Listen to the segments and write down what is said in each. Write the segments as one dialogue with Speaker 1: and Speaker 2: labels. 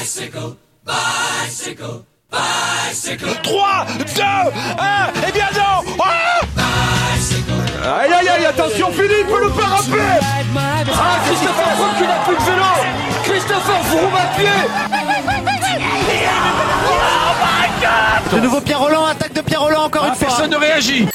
Speaker 1: Bicycle, bicycle, bicycle.
Speaker 2: 3, 2, 1, et bien non ah Aïe aïe aïe, attention Philippe, le pas rappeler
Speaker 3: Ah, Christopher Froome qui n'a plus de vélo. Christopher Froome à pied
Speaker 4: De nouveau Pierre Roland, attaque de Pierre Roland encore une fois.
Speaker 2: Personne ne réagit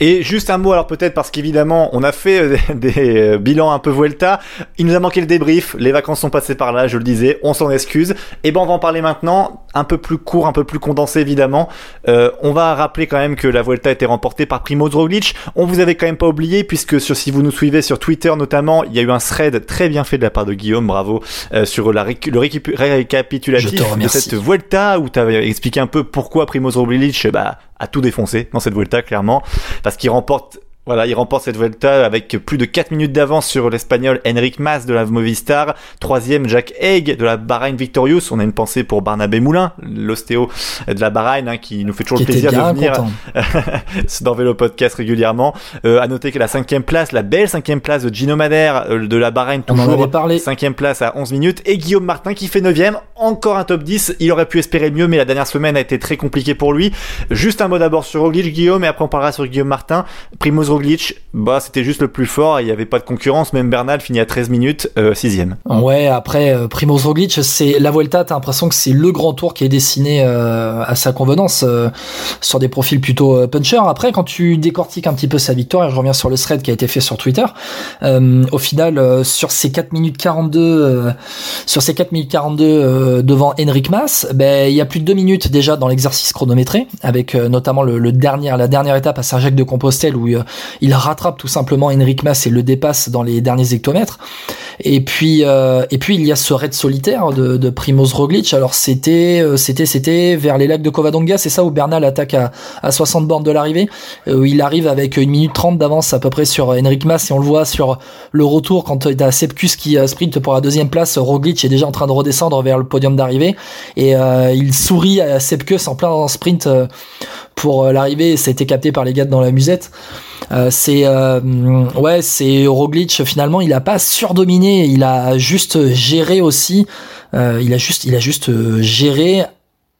Speaker 5: Et juste un mot, alors peut-être parce qu'évidemment, on a fait euh, des, euh, bilans un peu Vuelta. Il nous a manqué le débrief. Les vacances sont passées par là, je le disais. On s'en excuse. Et ben, on va en parler maintenant. Un peu plus court, un peu plus condensé, évidemment. Euh, on va rappeler quand même que la Vuelta a été remportée par Primoz Roglic. On vous avait quand même pas oublié, puisque sur, si vous nous suivez sur Twitter notamment, il y a eu un thread très bien fait de la part de Guillaume, bravo, euh, sur la le récapitulatif de cette Vuelta, où tu avais expliqué un peu pourquoi Primoz Roglic, bah, a tout défoncé dans cette Vuelta, clairement parce qu'il remporte voilà, il remporte cette Vuelta avec plus de 4 minutes d'avance sur l'Espagnol Enric Mas de la Movistar. Troisième, Jack Haig de la Bahrain Victorious. On a une pensée pour Barnabé Moulin, l'ostéo de la Bahrain, hein, qui nous fait toujours le plaisir de venir dans Vélo Podcast régulièrement. Euh, à noter que la cinquième place, la belle cinquième place de Gino Madère euh, de la Bahreïn, toujours cinquième place à 11 minutes. Et Guillaume Martin qui fait neuvième, encore un top 10. Il aurait pu espérer mieux, mais la dernière semaine a été très compliquée pour lui. Juste un mot d'abord sur Roglic, Guillaume, et après on parlera sur Guillaume Martin. Primoz Roglic, bah c'était juste le plus fort, il n'y avait pas de concurrence, même Bernal finit à 13 minutes, euh, sixième.
Speaker 4: Ouais, après euh, Primoz Roglic, c'est la Vuelta, t'as l'impression que c'est le grand tour qui est dessiné euh, à sa convenance sur des profils plutôt puncher. Après, quand tu décortiques un petit peu sa victoire, et je reviens sur le thread qui a été fait sur Twitter, au final, sur ces 4 minutes 42, euh, sur ces 4 minutes 42 euh, devant Henrik Mas, ben il y a plus de 2 minutes déjà dans l'exercice chronométré, avec notamment le, le la dernière étape à Saint-Jacques de Compostelle où il rattrape tout simplement Henrik Mas et le dépasse dans les derniers hectomètres. Et puis, euh, et puis il y a ce raid solitaire de, de Primoz Roglic. Alors c'était, euh, c'était, c'était vers les lacs de Covadonga, c'est ça où Bernal attaque à, à 60 bornes de l'arrivée, euh, il arrive avec une minute 30 d'avance à peu près sur Henrik Mas et on le voit sur le retour quand a Sepkus qui sprint pour la deuxième place. Roglic est déjà en train de redescendre vers le podium d'arrivée et il sourit à Sepkus en plein sprint pour euh, l'arrivée. Ça a été capté par les gars dans la musette. Euh, c'est euh, ouais, c'est Roglic finalement, il a pas surdominé, il a juste géré aussi. Euh, il a juste, il a juste géré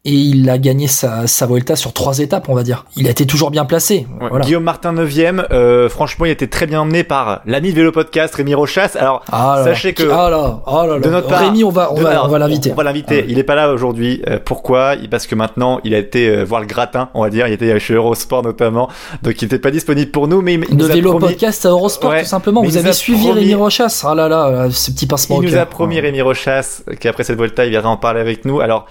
Speaker 4: et il a gagné sa, sa Vuelta sur trois étapes, on va dire. Il a été toujours bien placé.
Speaker 5: Ouais.
Speaker 4: Voilà.
Speaker 5: Guillaume Martin 9ème, euh, franchement il était très bien emmené par l'ami de Vélo Podcast, Rémi Rochas. Alors
Speaker 4: Ah là
Speaker 5: sachez
Speaker 4: là.
Speaker 5: que...
Speaker 4: ah là, ah
Speaker 5: de notre part,
Speaker 4: Rémi, on va, on va, on va l'inviter.
Speaker 5: On va l'inviter.
Speaker 4: Ah.
Speaker 5: Il est pas là aujourd'hui. Euh, pourquoi? Parce que maintenant, il a été euh, voir le gratin, on va dire. Il était chez Eurosport notamment, donc il était pas disponible pour nous, mais il,
Speaker 4: de
Speaker 5: nous a
Speaker 4: vélo
Speaker 5: promis.
Speaker 4: podcast à Eurosport
Speaker 5: Ouais,
Speaker 4: tout simplement.
Speaker 5: mais
Speaker 4: Vous avez suivi
Speaker 5: promis-
Speaker 4: Rémi Rochas. Ah là là, là, ce petit pincement
Speaker 5: Il nous a promis Rémi Rochas qu'après cette Volta, il viendra en parler avec nous. Alors.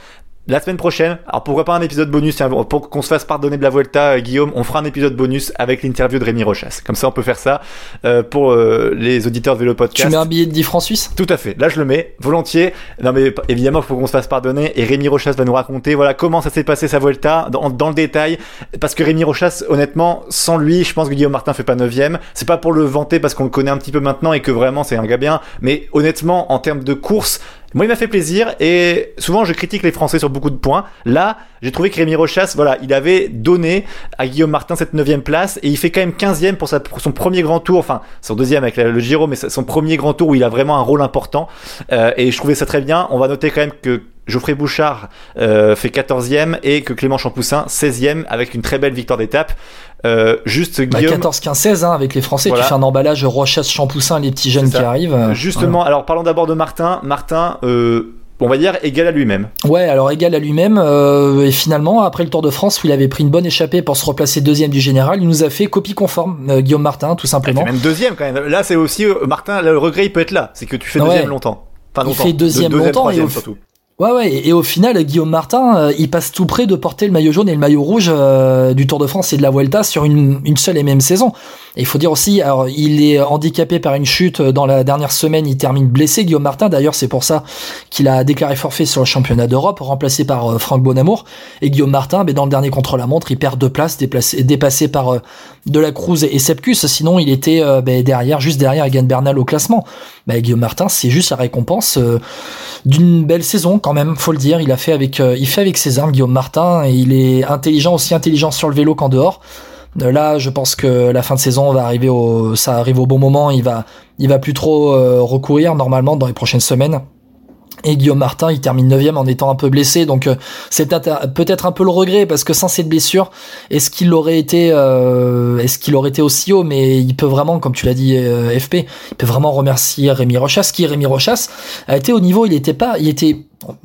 Speaker 5: La semaine prochaine, alors pourquoi pas un épisode bonus, tiens, pour qu'on se fasse pardonner de la Volta, euh, Guillaume, on fera un épisode bonus avec l'interview de Rémi Rochas. Comme ça, on peut faire ça euh, pour euh, les auditeurs de Vélo
Speaker 4: Tu
Speaker 5: Podcast.
Speaker 4: mets un billet de 10 francs suisses
Speaker 5: Tout à fait. Là, je le mets volontiers. Non, mais évidemment, il faut qu'on se fasse pardonner. Et Rémi Rochas va nous raconter, voilà, comment ça s'est passé sa Vuelta dans, dans le détail. Parce que Rémi Rochas, honnêtement, sans lui, je pense que Guillaume Martin fait pas neuvième. C'est pas pour le vanter parce qu'on le connaît un petit peu maintenant et que vraiment c'est un gars bien. Mais honnêtement, en termes de course, moi, il m'a fait plaisir et souvent je critique les Français sur beaucoup de points. Là, j'ai trouvé que Rémi Rochas, voilà, il avait donné à Guillaume Martin cette neuvième place et il fait quand même 15e pour, pour son premier grand tour, enfin son deuxième avec le Giro, mais son premier grand tour où il a vraiment un rôle important. Euh, et je trouvais ça très bien. On va noter quand même que Geoffrey Bouchard euh, fait 14e et que Clément Champoussin 16e avec une très belle victoire d'étape. Euh, juste
Speaker 4: Bah,
Speaker 5: Guillaume.
Speaker 4: 14, 15, 16 hein, avec les Français.
Speaker 5: Voilà.
Speaker 4: Tu fais un emballage Rochas, Champoussin, les petits jeunes qui arrivent.
Speaker 5: Justement, alors parlons d'abord de Martin. Martin, euh, on va dire égal à lui-même.
Speaker 4: Ouais, alors égal à lui-même. euh, et finalement, après le Tour de France, où il avait pris une bonne échappée pour se replacer deuxième du général, il nous a fait copie conforme. euh, Guillaume Martin, tout
Speaker 5: Il
Speaker 4: simplement.
Speaker 5: fait même deuxième quand même. Là, c'est aussi euh, Martin. Le regret, il peut être là. C'est que tu fais
Speaker 4: Ouais.
Speaker 5: deuxième longtemps. Enfin,
Speaker 4: Il
Speaker 5: longtemps.
Speaker 4: fait deuxième
Speaker 5: De-
Speaker 4: longtemps et au-
Speaker 5: surtout.
Speaker 4: Ouais, ouais. Et, et au final, Guillaume Martin, euh, il passe tout près de porter le maillot jaune et le maillot rouge euh, du Tour de France et de la Vuelta sur une, seule et même saison. Et il faut dire aussi, alors, il est handicapé par une chute dans la dernière semaine. Il termine blessé, Guillaume Martin. D'ailleurs, c'est pour ça qu'il a déclaré forfait sur le championnat d'Europe, remplacé par euh, Franck Bonamour. Et Guillaume Martin, mais dans le dernier contre-la-montre, il perd deux places, déplacé, dépassé par euh, De la Cruz et Sepkus. Sinon, il était euh, ben, derrière, juste derrière Egan Bernal au classement. Ben, Guillaume Martin, c'est juste la récompense euh, d'une belle saison quand même, faut le dire. Il a fait avec, euh, il fait avec ses armes, Guillaume Martin, et il est intelligent, aussi intelligent sur le vélo qu'en dehors. Euh, Là, je pense que la fin de saison va arriver au, ça arrive au bon moment. Il va, il va plus trop euh, recourir normalement dans les prochaines semaines. Et Guillaume Martin, il termine 9 en étant un peu blessé. Donc, euh, c'est peut-être un peu le regret parce que sans cette blessure, est-ce qu'il aurait été, euh, est-ce qu'il aurait été aussi haut? Mais il peut vraiment, comme tu l'as dit, euh, FP, il peut vraiment remercier Rémi Rochas. Qui Rémi Rochas a été au niveau, il était pas, il était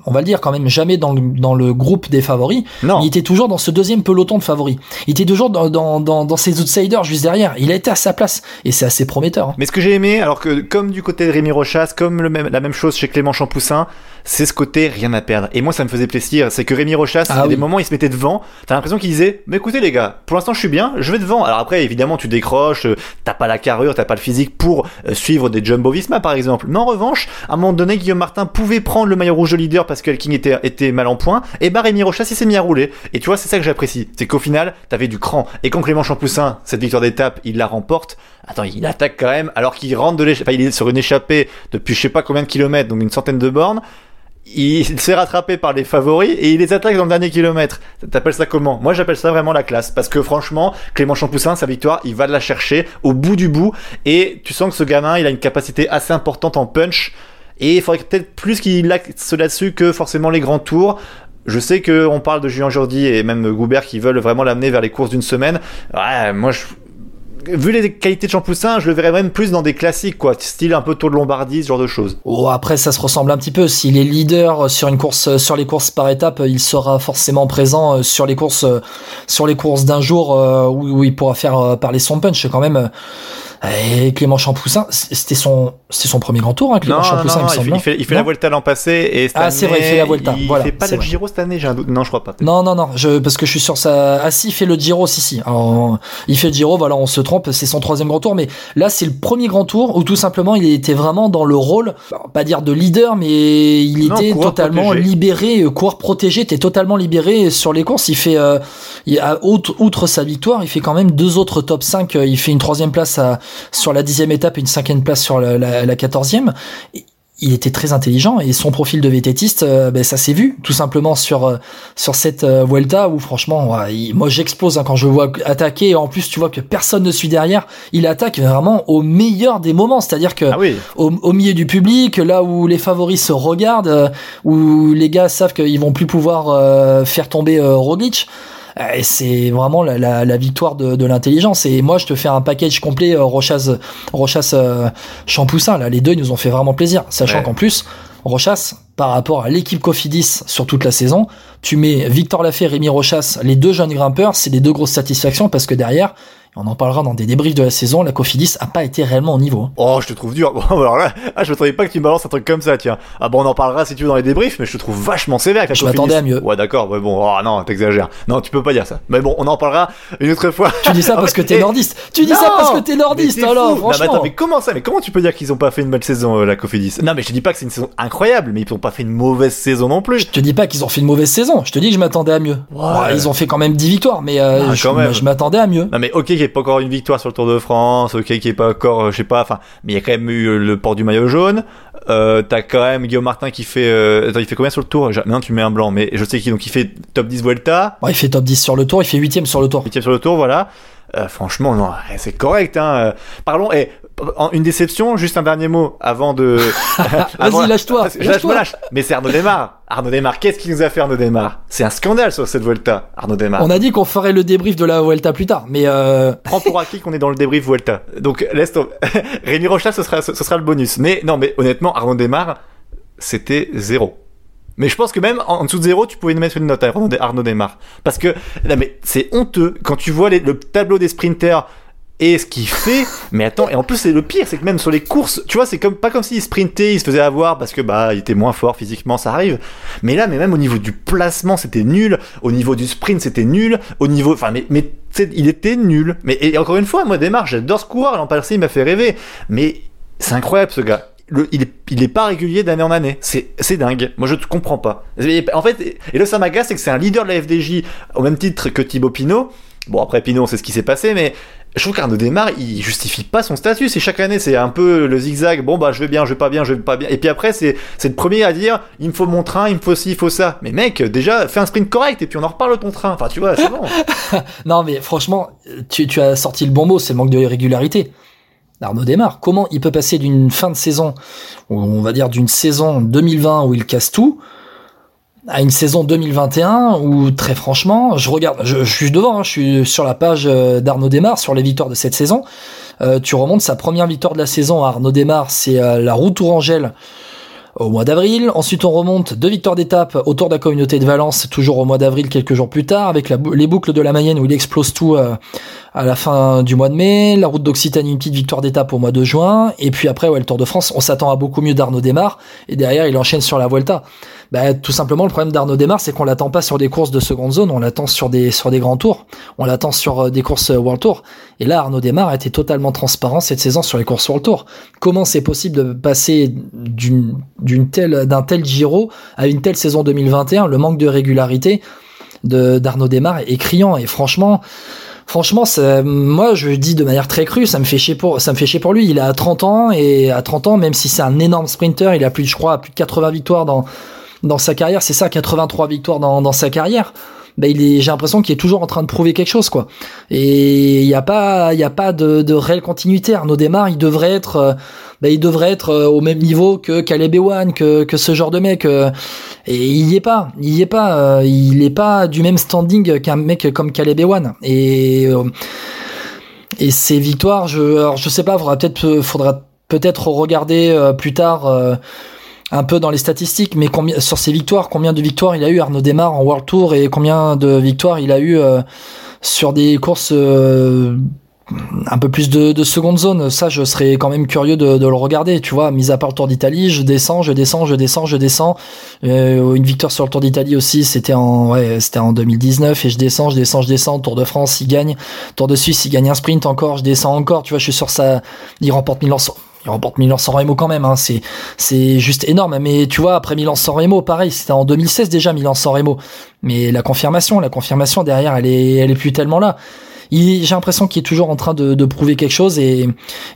Speaker 4: on va le dire quand même, jamais dans le, dans le groupe des favoris.
Speaker 5: Non.
Speaker 4: Il était toujours dans ce deuxième peloton de favoris. Il était toujours dans, dans, dans, dans ses outsiders juste derrière. Il a été à sa place. Et c'est assez prometteur. hein.
Speaker 5: Mais ce que j'ai aimé, alors que comme du côté de Rémi Rochas, comme le même, la même chose chez Clément Champoussin, c'est ce côté rien à perdre. Et moi, ça me faisait plaisir. C'est que Rémi Rochas,
Speaker 4: Ah
Speaker 5: il y a des moments, il se mettait devant. T'as l'impression qu'il disait, mais écoutez les gars, pour l'instant, je suis bien, je vais devant. Alors après, évidemment, tu décroches, euh, t'as pas la carrure, t'as pas le physique pour euh, suivre des Jumbo Visma, par exemple. Mais en revanche, à un moment donné, Guillaume Martin pouvait prendre le maillot rouge de leader parce que King était, était mal en point. Et bah, Rémi Rochas, il s'est mis à rouler. Et tu vois, c'est ça que j'apprécie. C'est qu'au final, t'avais du cran. Et quand Clément Champoussin, cette victoire d'étape, il la remporte. Attends, il attaque quand même, alors qu'il rentre de l'échappée, enfin, il est sur une échappée depuis je sais pas combien de kilomètres, donc une centaine de bornes. Il s'est rattrapé par les favoris et il les attaque dans le dernier kilomètre. T'appelles ça comment? Moi j'appelle ça vraiment la classe parce que franchement, Clément Champoussin, sa victoire, il va la chercher au bout du bout et tu sens que ce gamin, il a une capacité assez importante en punch et il faudrait peut-être plus qu'il axe là-dessus que forcément les grands tours. Je sais que on parle de Julien Jordi et même Goubert qui veulent vraiment l'amener vers les courses d'une semaine. Ouais, moi je vu les qualités de Champoussin, je le verrais même plus dans des classiques quoi, style un peu Tour de Lombardie, ce genre de choses.
Speaker 4: Oh, après, ça se ressemble un petit peu. S'il est leader sur une course, sur les courses par étapes, il sera forcément présent euh, sur les courses, euh, sur les courses d'un jour euh, où, où il pourra faire euh, parler son punch. Quand même. Euh, Et Clément Champoussin, c'était son, c'était son premier grand tour, hein, Clément
Speaker 5: Non,
Speaker 4: Champoussin,
Speaker 5: non,
Speaker 4: il me semble.
Speaker 5: fait, il fait, il fait la Vuelta l'an passé et cette
Speaker 4: Ah, c'est vrai, il fait la Vuelta,
Speaker 5: Il
Speaker 4: voilà,
Speaker 5: fait pas le
Speaker 4: vrai.
Speaker 5: Giro cette année, j'ai un doute. Non, je crois pas.
Speaker 4: Non, non, non, je, parce que je suis sur sa. Ah si, il fait le Giro, si, si. Alors, il fait le Giro, voilà, on se trompe, c'est son troisième grand tour, mais là, c'est le premier grand tour où tout simplement, il était vraiment dans le rôle, pas dire de leader, mais il était totalement
Speaker 5: protégé.
Speaker 4: libéré, euh, coureur protégé, t'es totalement libéré sur les courses. Il fait, euh, il, outre, outre sa victoire, il fait quand même deux autres top 5. Il fait une troisième place à, sur la dixième étape et une cinquième place sur la, quatorzième. Il était très intelligent et son profil de vététiste, euh, ben, ça s'est vu tout simplement sur euh, sur cette euh, Vuelta où franchement, ouais, il- moi j'explose hein, quand je vois attaquer. Et en plus, tu vois que personne ne suit derrière. Il attaque vraiment au meilleur des moments, c'est-à-dire que
Speaker 5: Ah oui.
Speaker 4: au, au milieu du public, là où les favoris se regardent, euh, où les gars savent qu'ils vont plus pouvoir euh, faire tomber euh, Roglic. Euh, Et c'est vraiment la, la, la victoire de, de l'intelligence. Et moi, je te fais un package complet euh, Rochas, Rochas euh, Champoussin. Là, les deux ils nous ont fait vraiment plaisir. Sachant
Speaker 5: Ouais.
Speaker 4: qu'en plus, Rochas, par rapport à l'équipe Cofidis sur toute la saison, tu mets Victor Lafay, Rémi Rochas, les deux jeunes grimpeurs, c'est les deux grosses satisfactions parce que derrière, on en parlera dans des débriefs de la saison, la Cofidis a pas été réellement au niveau.
Speaker 5: Oh, je te trouve dur. Bon, alors là, ah, je m'attendais pas que tu me balances un truc comme ça, tiens. Ah bon, on en parlera si tu veux dans les débriefs, mais je te trouve vachement sévère avec
Speaker 4: Je m'attendais à mieux.
Speaker 5: Ouais, d'accord. Ouais, bon, oh non, t'exagères. Non, tu peux pas dire ça. Mais bon, on en parlera une autre fois.
Speaker 4: Tu dis ça parce que t'es nordiste. Tu dis
Speaker 5: non
Speaker 4: ça parce que t'es nordiste, alors.
Speaker 5: Non, mais
Speaker 4: franchement.
Speaker 5: attends, mais comment ça Mais comment tu peux dire qu'ils ont pas fait une belle saison, euh, la Cofidis? Non, mais je te dis pas que c'est une saison incroyable, mais ils ont pas fait une mauvaise saison non plus.
Speaker 4: Je te dis pas qu'ils ont fait une mauvaise saison. Je te dis que je m'attendais à mieux.
Speaker 5: Ouais.
Speaker 4: Ils ont fait quand même 10 victoires, mais euh,
Speaker 5: Ah,
Speaker 4: je, je m'attendais à mieux.
Speaker 5: Non mais ok qu'il n'y ait pas encore une victoire sur le Tour de France, ok qu'il n'y ait pas encore, euh, je sais pas, enfin, mais il y a quand même eu euh, le port du maillot jaune. Euh, T'as quand même Guillaume Martin qui fait, euh, attends, il fait combien sur le Tour? Non, tu mets un blanc, mais je sais qu'il donc il fait top 10 Vuelta,
Speaker 4: il fait top 10 sur le tour, il fait 8ème sur le tour.
Speaker 5: 8 sur le Tour, voilà. Euh, franchement, non, eh, c'est correct. Hein. Parlons. Et une déception, juste un dernier mot avant de.
Speaker 4: Vas-y, lâche-toi.
Speaker 5: Lâche, me lâche. Mais c'est Arnaud Desmar. Arnaud Desmar, qu'est-ce qu'il nous a fait Arnaud Desmar? C'est un scandale sur cette Vuelta, Arnaud Desmar.
Speaker 4: On a dit qu'on ferait le débrief de la Vuelta plus tard, mais euh,
Speaker 5: prends pour acquis qu'on est dans le débrief Vuelta. Donc laisse tomber. Rémi Rocha, ce sera, ce sera le bonus. Mais non, mais honnêtement, Arnaud Desmar, c'était zéro. Mais je pense que même en dessous de zéro, tu pouvais mettre une note à Arnaud Des- Arnaud Desmar. Parce que, non mais c'est honteux quand tu vois les- le tableau des sprinters et ce qu'il fait. Mais attends, et en plus c'est le pire, c'est que même sur les courses, tu vois, c'est comme pas comme s'il sprintait, il se faisait avoir parce que bah il était moins fort physiquement, ça arrive. Mais là, mais même au niveau du placement, c'était nul. Au niveau du sprint, c'était nul. Au niveau, enfin, mais, il était nul. Mais et encore une fois, moi, Desmar, j'adore ce coureur. L'an il m'a fait rêver. Mais c'est incroyable ce gars. Il, il est pas régulier d'année en année. C'est, dingue. Moi, je ne comprends pas. En fait, et là, ça m'agace, c'est que c'est un leader de la FDJ au même titre que Thibaut Pinot. Bon, après Pinot, on sait ce qui s'est passé, mais je trouve qu'Arnaud Desmar, il justifie pas son statut. C'est chaque année, c'est un peu le zigzag. Bon, bah, je vais bien, je vais pas bien, je vais pas bien. Et puis après, c'est, c'est le premier à dire, il me faut mon train, il me faut ci, il faut ça. Mais mec, déjà, fais un sprint correct et puis on en reparle ton train. Enfin, tu vois, c'est bon.
Speaker 4: non, mais franchement, tu, tu as sorti le bon mot, c'est le manque de régularité. Arnaud Desmar. Comment il peut passer d'une fin de saison, on va dire d'une saison 2020 où il casse tout, à une saison 2021 où très franchement, je regarde, je, suis devant, hein, je suis sur la page euh, d'Arnaud Desmar sur les victoires de cette saison. Euh, tu remontes sa première victoire de la saison à Arnaud Desmar, c'est euh, la route Tourangelle au mois d'avril. Ensuite, on remonte deux victoires d'étape autour de la communauté de Valence, toujours au mois d'avril, quelques jours plus tard, avec les boucles de la Mayenne où il explose tout à la fin du mois de mai. La route d'Occitanie, une petite victoire d'étape au mois de juin. Et puis après, ouais, le Tour de France, on s'attend à beaucoup mieux d'Arnaud Desmar. Et derrière, il enchaîne sur la Vuelta. Bah, tout simplement, le problème d'Arnaud Demar, c'est qu'on l'attend pas sur des courses de seconde zone, on l'attend sur des sur des grands tours, on l'attend sur euh, des courses euh, World Tour. Et là, Arnaud Demar a été totalement transparent cette saison sur les courses World Tour. Comment c'est possible de passer d'une d'une telle d'un tel Giro à une telle saison 2021 Le manque de régularité d'Arnaud Demar est criant et franchement. Franchement, moi, je dis de manière très crue, ça me fait chier pour, ça me fait chier pour lui. Il a 30 ans et à 30 ans, même si c'est un énorme sprinter, il a plus, je crois, plus de 80 victoires dans, dans sa carrière, c'est ça, 83 victoires dans, dans sa carrière. Ben il est, j'ai l'impression qu'il est toujours en train de prouver quelque chose, quoi. Et il n'y a pas, il y a pas de, de réelle continuité. Arnaud Desmar, il devrait être, euh, ben il devrait être euh, au même niveau que Caleb Ewan, que, que ce genre de mec. Euh, et il y est pas, il y est pas, il est pas du même standing qu'un mec comme Caleb Ewan. Et et ces victoires, je, alors je sais pas, faudra peut-être, faudra peut-être regarder plus tard un peu dans les statistiques, mais combien, sur ses victoires, combien de victoires il a eu Arnaud Desmar en World Tour et combien de victoires il a eu euh, sur des courses euh, un peu plus de, de, seconde zone. Ça, je serais quand même curieux de, de, le regarder. Tu vois, mis à part le Tour d'Italie, je descends, je descends, je descends, je descends. Euh, une victoire sur le Tour d'Italie aussi, c'était en ouais, c'était en 2019 et je descends, je descends, je descends. Tour de France, il gagne. Tour de Suisse, il gagne un sprint encore, je descends encore. Tu vois, je suis sur ça. Il remporte Milan il remporte Milan-San Remo quand même, hein. c'est c'est juste énorme. Mais tu vois, après Milan-San Remo, pareil, c'était en 2016 déjà Milan-San Remo. Mais la confirmation, la confirmation derrière, elle est elle est plus tellement là j'ai l'impression qu'il est toujours en train de, de prouver quelque chose et,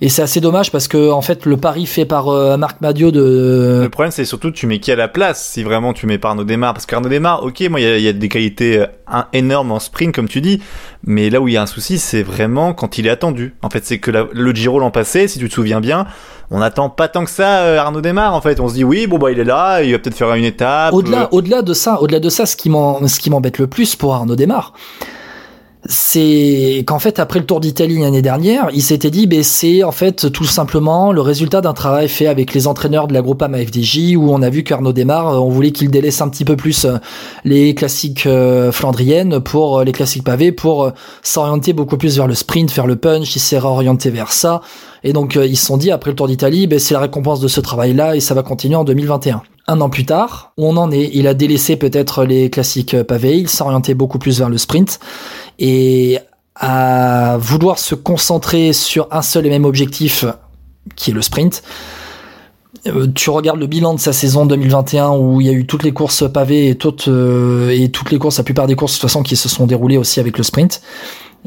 Speaker 4: et c'est assez dommage parce que en fait le pari fait par euh, Marc Madio de
Speaker 5: le problème c'est surtout tu mets qui à la place si vraiment tu mets par Arnaud Desmar. Parce qu'Arnaud Desmar ok moi il y a, y a, des qualités euh, énormes en sprint comme tu dis. Mais là où il y a un souci c'est vraiment quand il est attendu. En fait c'est que le Giro l'an passé si tu te souviens bien on attend pas tant que ça euh, Arnaud Desmar en fait. On se dit oui bon bah il est là il va peut-être faire une étape
Speaker 4: au-delà au-delà de ça au-delà de ça ce qui m'embête le plus pour Arnaud Desmar c'est qu'en fait après le Tour d'Italie l'année dernière, il s'était dit ben c'est en fait tout simplement le résultat d'un travail fait avec les entraîneurs de la Groupama FDJ où on a vu qu'Arnaud Desmar, euh, on voulait qu'il délaisse un petit peu plus euh, les classiques euh, flandriennes pour les classiques pavés pour s'orienter beaucoup plus vers le sprint, vers le punch, il s'est réorienté vers ça. Et donc ils se sont dit après le Tour d'Italie, ben c'est la récompense de ce travail-là et ça va continuer en 2021 un an plus tard, où on en est, il a délaissé peut-être les classiques pavés, il orienté beaucoup plus vers le sprint, et à vouloir se concentrer sur un seul et même objectif, qui est le sprint. Euh, tu regardes le bilan de sa saison 2021 où il y a eu toutes les courses pavées et toutes, euh, et toutes les courses, la plupart des courses de toute façon qui se sont déroulées aussi avec le sprint.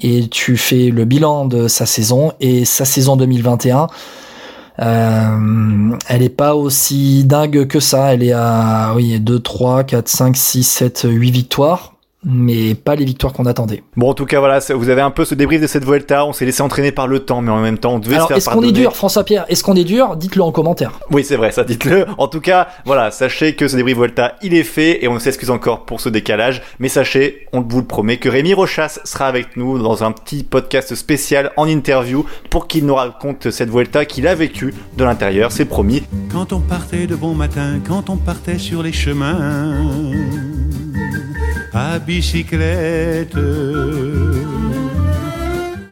Speaker 4: Et tu fais le bilan de sa saison et sa saison 2021. Euh, elle est pas aussi dingue que ça. Elle est à oui, 2, 3, 4, 5, 6, 7, 8 victoires mais pas les victoires qu'on attendait.
Speaker 5: Bon, en tout cas, voilà, vous avez un peu ce débrief de cette Vuelta. On s'est laissé entraîner par le temps, mais en même temps, on devait
Speaker 4: Alors,
Speaker 5: se faire
Speaker 4: est-ce qu'on est dur, François Pierre Est-ce qu'on est dur? Dites-le en commentaire.
Speaker 5: Oui, c'est vrai, ça, dites-le. En tout cas, voilà, sachez que ce débrief Vuelta, il est fait et on s'excuse encore pour ce décalage. Mais sachez, on vous le promet, que Rémi Rochas sera avec nous dans un petit podcast spécial en interview pour qu'il nous raconte cette Vuelta qu'il a vécue de l'intérieur. C'est promis.
Speaker 6: Quand on partait de bon matin, quand on partait sur les chemins à bicyclette.